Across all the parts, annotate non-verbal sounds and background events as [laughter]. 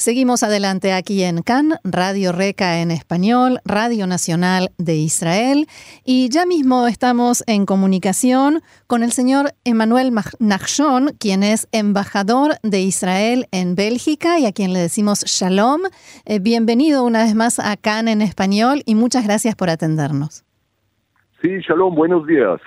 Seguimos adelante aquí en CAN, Radio Reca en español, Radio Nacional de Israel, y ya mismo estamos en comunicación con el señor Emmanuel Nachshon, quien es embajador de Israel en Bélgica y a quien le decimos Shalom. Eh, bienvenido una vez más a CAN en español y muchas gracias por atendernos. Sí, Shalom, buenos días.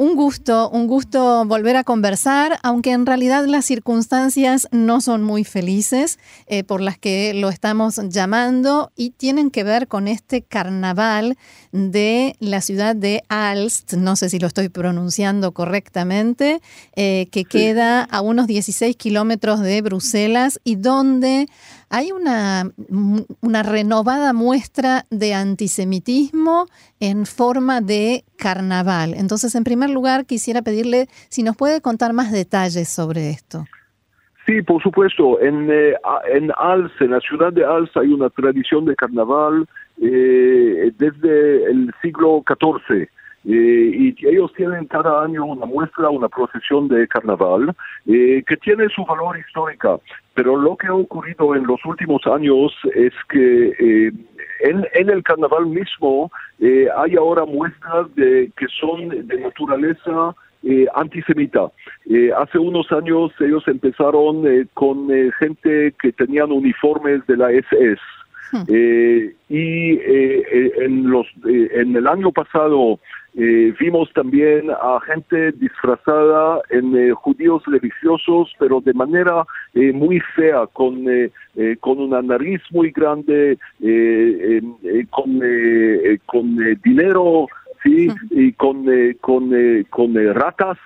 Un gusto, un gusto volver a conversar, aunque en realidad las circunstancias no son muy felices eh, por las que lo estamos llamando y tienen que ver con este carnaval de la ciudad de Alst, no sé si lo estoy pronunciando correctamente, eh, que queda a unos 16 kilómetros de Bruselas y donde hay una, una renovada muestra de antisemitismo en forma de carnaval. Entonces, en primer lugar, quisiera pedirle si nos puede contar más detalles sobre esto. Sí, por supuesto. En, eh, en la ciudad de Als, hay una tradición de carnaval eh, desde el siglo XIV. Eh, y ellos tienen cada año una muestra, una procesión de carnaval eh, que tiene su valor histórica. Pero lo que ha ocurrido en los últimos años es que eh, en, el carnaval mismo hay ahora muestras de que son de naturaleza antisemita. hace unos años ellos empezaron con gente que tenían uniformes de la SS. Hmm. [laughs] y en los en el año pasado eh, vimos también a gente disfrazada en eh, judíos religiosos, pero de manera eh, muy fea, con, con una nariz muy grande, con, con dinero, ¿sí? [laughs] y con, con, con ratas.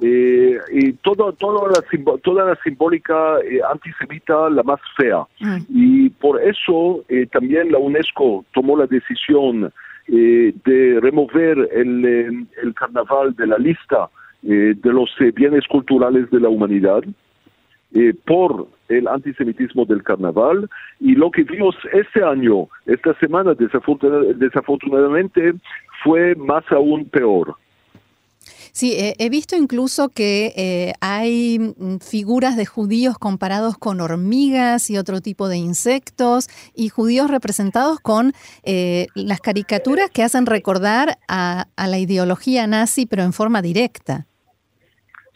Y todo, toda, la, toda la simbólica antisemita la más fea. Mm. Y por eso también la UNESCO tomó la decisión eh, de remover el, eh, el, carnaval de la lista eh, de los bienes culturales de la humanidad por el antisemitismo del carnaval y lo que vimos este año, esta semana desafortunadamente, fue más aún peor. Sí, he visto incluso que eh, hay mm, figuras de judíos comparados con hormigas y otro tipo de insectos y judíos representados con eh, las caricaturas que hacen recordar a, la ideología nazi, pero en forma directa.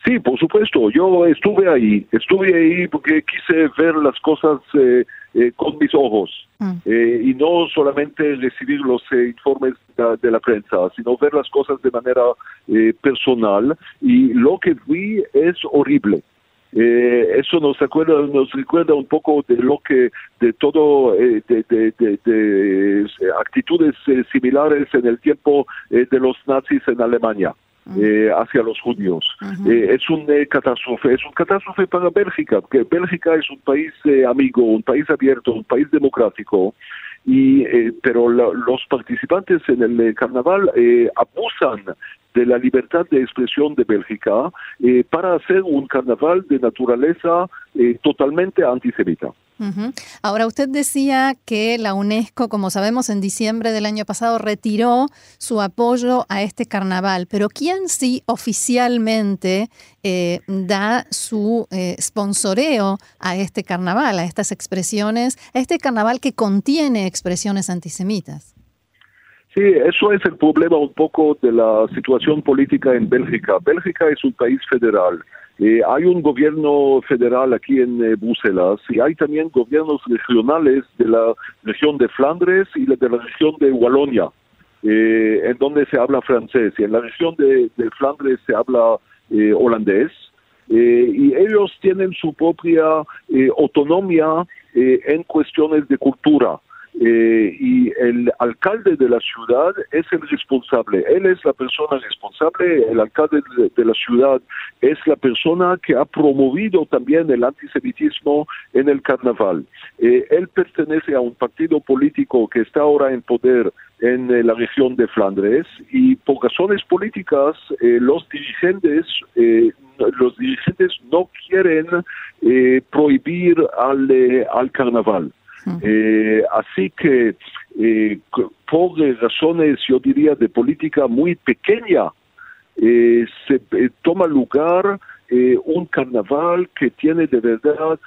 Sí, por supuesto. Yo estuve ahí, estuve ahí porque quise ver las cosas eh, eh, con mis ojos mm. eh, y no solamente recibir los eh, informes de, la prensa, sino ver las cosas de manera personal y lo que vi es horrible. eso nos acuerda, nos recuerda un poco de lo que, de todo, de, de, actitudes similares en el tiempo de los nazis en Alemania. Eh, hacia los judíos. Eh, es una eh, catástrofe, es un catástrofe para Bélgica, porque Bélgica es un país amigo, un país abierto, un país democrático, y pero los participantes en el carnaval abusan de la libertad de expresión de Bélgica para hacer un carnaval de naturaleza totalmente antisemita. Ahora, usted decía que la UNESCO, como sabemos, en diciembre del año pasado retiró su apoyo a este carnaval, pero ¿quién sí oficialmente eh, da su eh, sponsoreo a este carnaval, a estas expresiones, a este carnaval que contiene expresiones antisemitas? Sí, eso es el problema un poco de la situación política en Bélgica. Bélgica es un país federal eh, hay un gobierno federal aquí en eh, Bruselas y hay también gobiernos regionales de la región de Flandres y de la región de Wallonia, eh, en donde se habla francés. Y en la región de, de Flandres se habla holandés. y ellos tienen su propia autonomía en cuestiones de cultura. Eh, y el alcalde de la ciudad es el responsable, él es la persona responsable, el alcalde de, la ciudad es la persona que ha promovido también el antisemitismo en el carnaval. Eh, él pertenece a un partido político que está ahora en poder en eh, la región de Flandes y por razones políticas los dirigentes los dirigentes no quieren prohibir al, al carnaval. Eh, así que por razones, yo diría, de política muy pequeña, se toma lugar un carnaval que tiene de verdad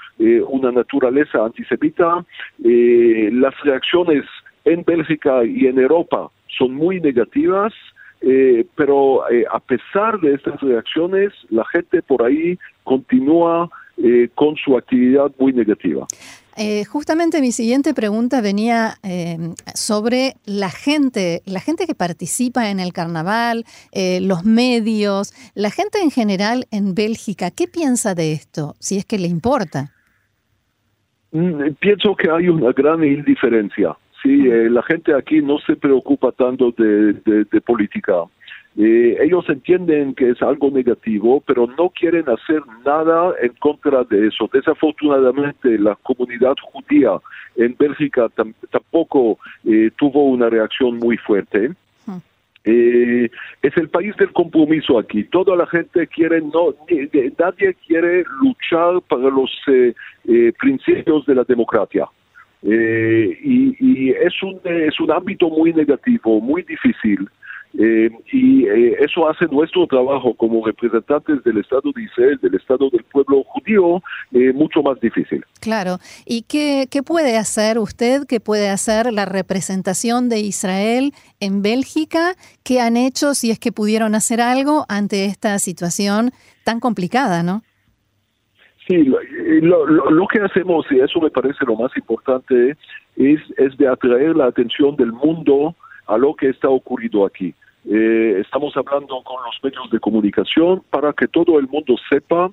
una naturaleza antisemita. las reacciones en Bélgica y en Europa son muy negativas, eh, pero eh, a pesar de estas reacciones, la gente por ahí continúa eh, con su actividad muy negativa. Justamente mi siguiente pregunta venía sobre la gente, la gente que participa en el carnaval, los medios, la gente en general en Bélgica. ¿Qué piensa de esto, si es que le importa? Mm, pienso que hay una gran indiferencia. Sí, eh, la gente aquí no se preocupa tanto de, política. Eh, ellos entienden que es algo negativo, pero no quieren hacer nada en contra de eso. Desafortunadamente, la comunidad judía en Bélgica tampoco eh, tuvo una reacción muy fuerte. es el país del compromiso aquí. Toda la gente quiere, no, nadie quiere luchar para los principios de la democracia. Eh, y, es, un, es un ámbito muy negativo, muy difícil. Eh, y eh, eso hace nuestro trabajo como representantes del Estado de Israel, del Estado del pueblo judío, mucho más difícil. Claro. ¿Y qué, qué puede hacer usted? ¿Qué puede hacer la representación de Israel en Bélgica? ¿Qué han hecho, si es que pudieron hacer algo ante esta situación tan complicada, no? Sí, lo, lo, que hacemos, y eso me parece lo más importante, es, es de atraer la atención del mundo a lo que está ocurriendo aquí. Eh, estamos hablando con los medios de comunicación para que todo el mundo sepa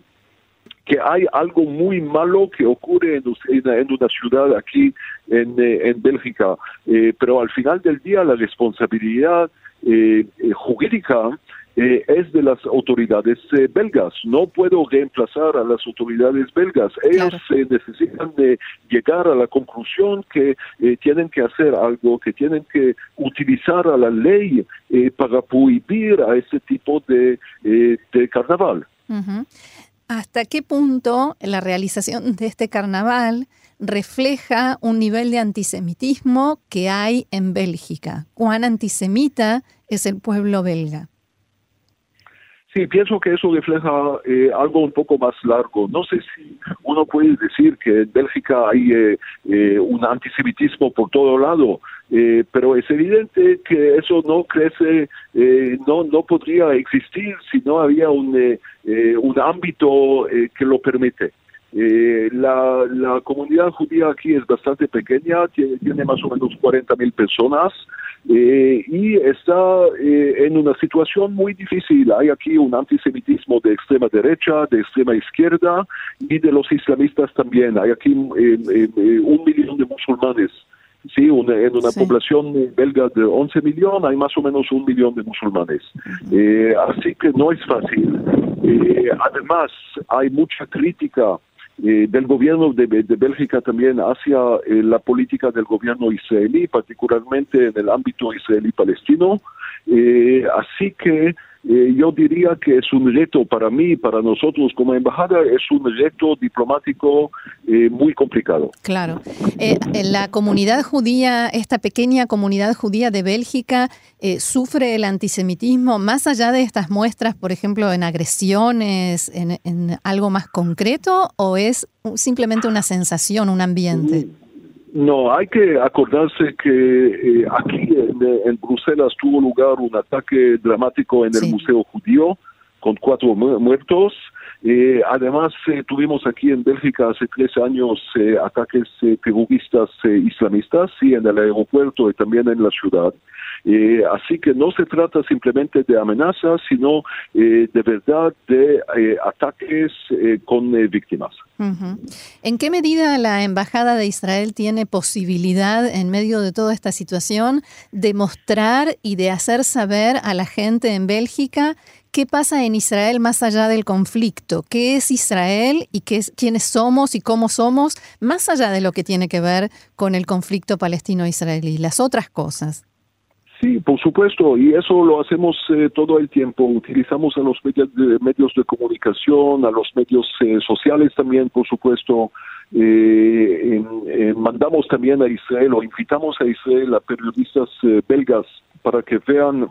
que hay algo muy malo que ocurre en, en, una ciudad aquí en, eh, en Bélgica, eh, pero al final del día la responsabilidad jurídica eh, es de las autoridades eh, belgas. No puedo reemplazar a las autoridades belgas. Ellos eh, necesitan de llegar a la conclusión que tienen que hacer algo, que tienen que utilizar a la ley para prohibir a ese tipo de, de carnaval. ¿Hasta qué punto la realización de este carnaval refleja un nivel de antisemitismo que hay en Bélgica? ¿Cuán antisemita es el pueblo belga? Sí, pienso que eso refleja eh, algo un poco más largo. No sé si uno puede decir que en Bélgica hay eh, eh, un antisemitismo por todo lado, pero es evidente que eso no crece, no no podría existir si no había un, un ámbito que lo permite. la, la comunidad judía aquí es bastante pequeña, tiene, tiene más o menos 40 mil personas. Eh, y está eh, en una situación muy difícil. Hay aquí un antisemitismo de extrema derecha, de extrema izquierda y de los islamistas también. Hay aquí eh, un millón de musulmanes. Sí, en una población belga de 11 millones hay más o menos un millón de musulmanes. así que no es fácil. además, hay mucha crítica eh, del gobierno de, Bélgica también hacia eh, la política del gobierno israelí, particularmente en el ámbito israelí-palestino. Eh, así que yo diría que es un reto para mí, para nosotros como embajada, es un reto diplomático muy complicado. Claro. la comunidad judía, esta pequeña comunidad judía de Bélgica, sufre el antisemitismo más allá de estas muestras, por ejemplo, en agresiones, en, en algo más concreto, o es simplemente una sensación, un ambiente? No, hay que acordarse que eh, aquí en, Bruselas tuvo lugar un ataque dramático en el Museo Judío con cuatro muertos. Eh, además, eh, tuvimos aquí en Bélgica hace tres años ataques terroristas islamistas, sí, en el aeropuerto y también en la ciudad. Eh, así que no se trata simplemente de amenazas, sino eh, de verdad de eh, ataques con víctimas. ¿En qué medida la Embajada de Israel tiene posibilidad, en medio de toda esta situación, de mostrar y de hacer saber a la gente en Bélgica qué pasa en Israel más allá del conflicto, qué es Israel y qué es, quiénes somos y cómo somos, más allá de lo que tiene que ver con el conflicto palestino-israelí, las otras cosas. Sí, por supuesto, y eso lo hacemos eh, todo el tiempo. Utilizamos a los medios de, comunicación, a los medios eh, sociales también, por supuesto. mandamos también a Israel o invitamos a Israel a periodistas belgas para que vean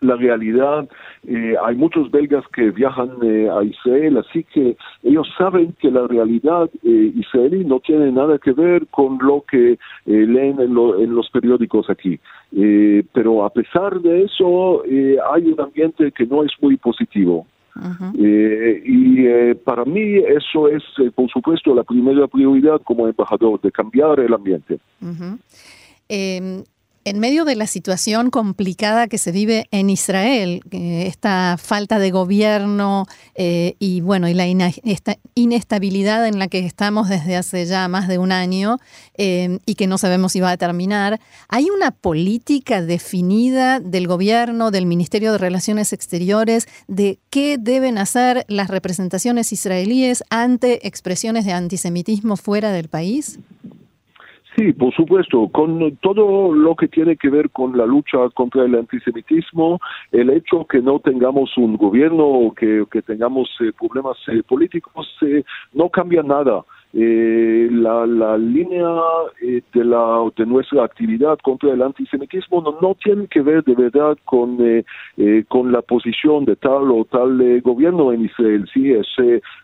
la realidad. Eh, hay muchos belgas que viajan eh, a Israel, así que ellos saben que la realidad eh, israelí no tiene nada que ver con lo que leen en, los periódicos aquí. pero a pesar de eso, hay un ambiente que no es muy positivo. y para mí eso es, por supuesto, la primera prioridad como embajador, de cambiar el ambiente. En medio de la situación complicada que se vive en Israel, esta falta de gobierno eh, y bueno, y la inestabilidad en la que estamos desde hace ya más de un año eh, y que no sabemos si va a terminar, ¿hay una política definida del gobierno, del Ministerio de Relaciones Exteriores, de qué deben hacer las representaciones israelíes ante expresiones de antisemitismo fuera del país? Sí, por supuesto, con todo lo que tiene que ver con la lucha contra el antisemitismo, el hecho que no tengamos un gobierno o que, que tengamos eh, problemas eh, políticos eh, no cambia nada eh, la, la, línea eh, de, la, de nuestra actividad contra el antisemitismo no, no tiene que ver de verdad con, eh, eh con la posición de tal o tal eh, gobierno en Israel. Sí, es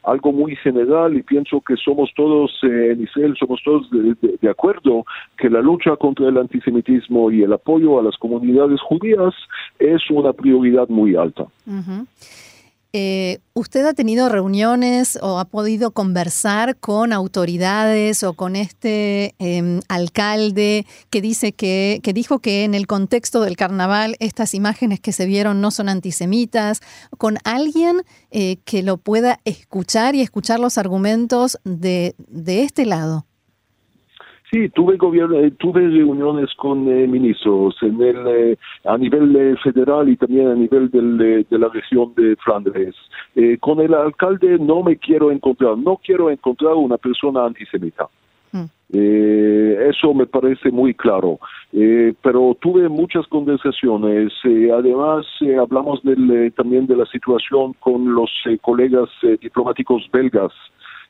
algo muy general y pienso que somos todos en Israel, somos todos de, de, acuerdo que la lucha contra el antisemitismo y el apoyo a las comunidades judías es una prioridad muy alta. Eh, ¿Usted ha tenido reuniones o ha podido conversar con autoridades o con este em, alcalde que dice que, que dijo que en el contexto del carnaval estas imágenes que se vieron no son antisemitas? ¿Con alguien eh, que lo pueda escuchar y escuchar los argumentos de, de este lado? Sí, tuve gobierno, eh, tuve reuniones con eh, ministros en el, eh, a nivel federal y también a nivel del, de la región de Flandes. con el alcalde no me quiero encontrar, no quiero encontrar una persona antisemita. Mm. eso me parece muy claro. pero tuve muchas conversaciones. además, hablamos del, también de la situación con los colegas diplomáticos belgas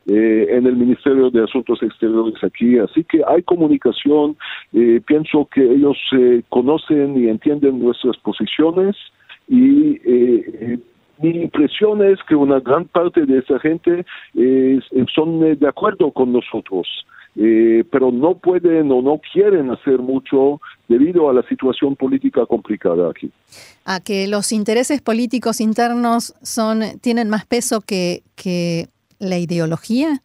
eh, en el Ministerio de Asuntos Exteriores aquí. Así que hay comunicación, eh, pienso que ellos eh, conocen y entienden nuestras posiciones y mi impresión es que una gran parte de esa gente son de acuerdo con nosotros. pero no pueden o no quieren hacer mucho debido a la situación política complicada aquí. A que los intereses políticos internos son tienen más peso que, que la ideología?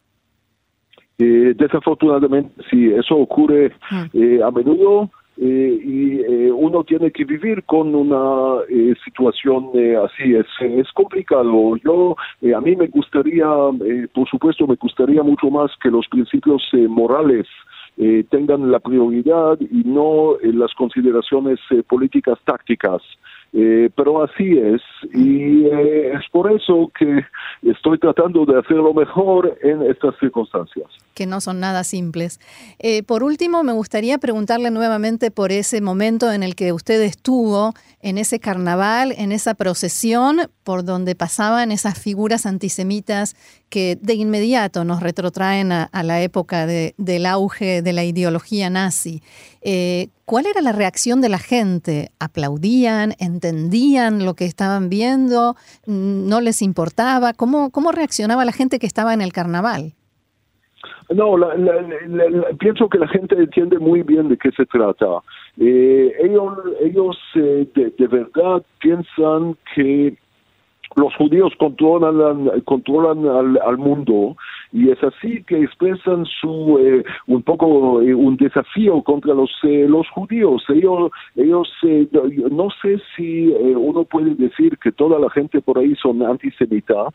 Eh, desafortunadamente, sí, eso ocurre ah. eh, a menudo eh, y uno tiene que vivir con una situación así. Es, es complicado. Yo, a mí me gustaría, por supuesto, me gustaría mucho más que los principios morales tengan la prioridad y no las consideraciones políticas tácticas. Eh, pero así es y eh, es por eso que estoy tratando de hacerlo mejor en estas circunstancias. Que no son nada simples. Eh, por último, me gustaría preguntarle nuevamente por ese momento en el que usted estuvo en ese carnaval, en esa procesión por donde pasaban esas figuras antisemitas que de inmediato nos retrotraen a, la época del auge de la ideología nazi. ¿Cuál era la reacción de la gente? ¿Aplaudían? ¿Entendían lo que estaban viendo? ¿No les importaba? ¿Cómo, cómo reaccionaba la gente que estaba en el carnaval? No, pienso que la gente entiende muy bien de qué se trata. Eh, ellos ellos eh, de, verdad piensan que los judíos controlan, controlan al, al mundo y es así que expresan su eh, un poco eh, un desafío contra los eh, los judíos. Ellos ellos no sé si uno puede decir que toda la gente por ahí son antisemita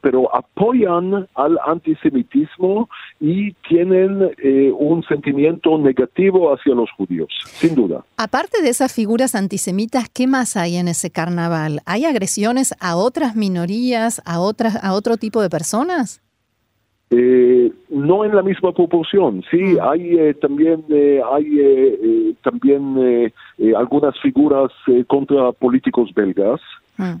pero apoyan al antisemitismo y tienen un sentimiento negativo hacia los judíos sin duda. Aparte de esas figuras antisemitas qué más hay en ese carnaval hay agresiones a otras minorías a otras a otro tipo de personas Eh, no en la misma proporción, sí, mm. hay eh, también eh, hay también algunas figuras contra políticos belgas. Mm.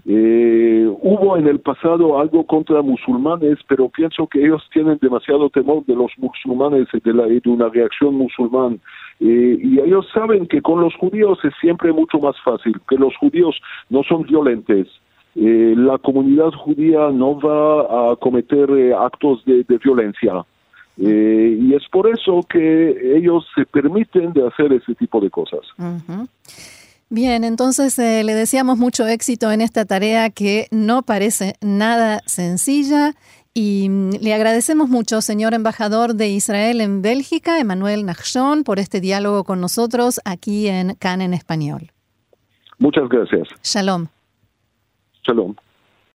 hubo en el pasado algo contra musulmanes, pero pienso que ellos tienen demasiado temor de los musulmanes y de, la, de una reacción musulmán. y ellos saben que con los judíos es siempre mucho más fácil, que los judíos no son violentos, eh, la comunidad judía no va a cometer eh, actos de, violencia. Eh, y es por eso que ellos se permiten de hacer ese tipo de cosas. Bien, entonces le deseamos mucho éxito en esta tarea que no parece nada sencilla y mm, le agradecemos mucho, señor embajador de Israel en Bélgica, Emanuel Nachshon, por este diálogo con nosotros aquí en CAN en español. Muchas gracias. Shalom. Shalom.